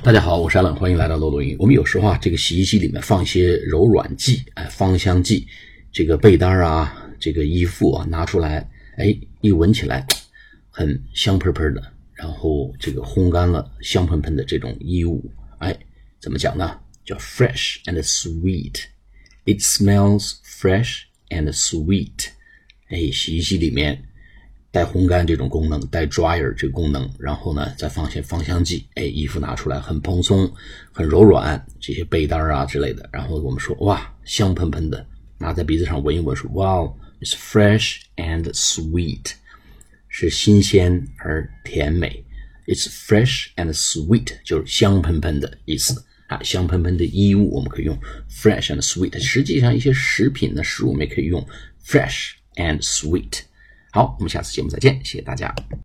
大家好，我是阿冷，欢迎来到漏斗英语。我们有时候啊，这个洗衣机里面放一些柔软剂，哎，芳香剂，这个被单啊，这个衣服啊，拿出来，哎，一闻起来很香喷喷的，然后这个烘干了，香喷喷的这种衣物，哎，怎么讲呢？叫 fresh and sweet。It smells fresh and sweet。哎，洗衣机里面。带烘干这种功能，带 dryer 这个功能，然后呢，再放些芳香剂，哎，衣服拿出来很蓬松，很柔软，这些被单啊之类的，然后我们说哇，香喷喷的，拿在鼻子上闻一闻，说哇，it's fresh and sweet，是新鲜而甜美，it's fresh and sweet 就是香喷喷的意思。啊，香喷喷的衣物我们可以用 fresh and sweet，实际上一些食品的，食物我们也可以用 fresh and sweet。好，我们下次节目再见，谢谢大家。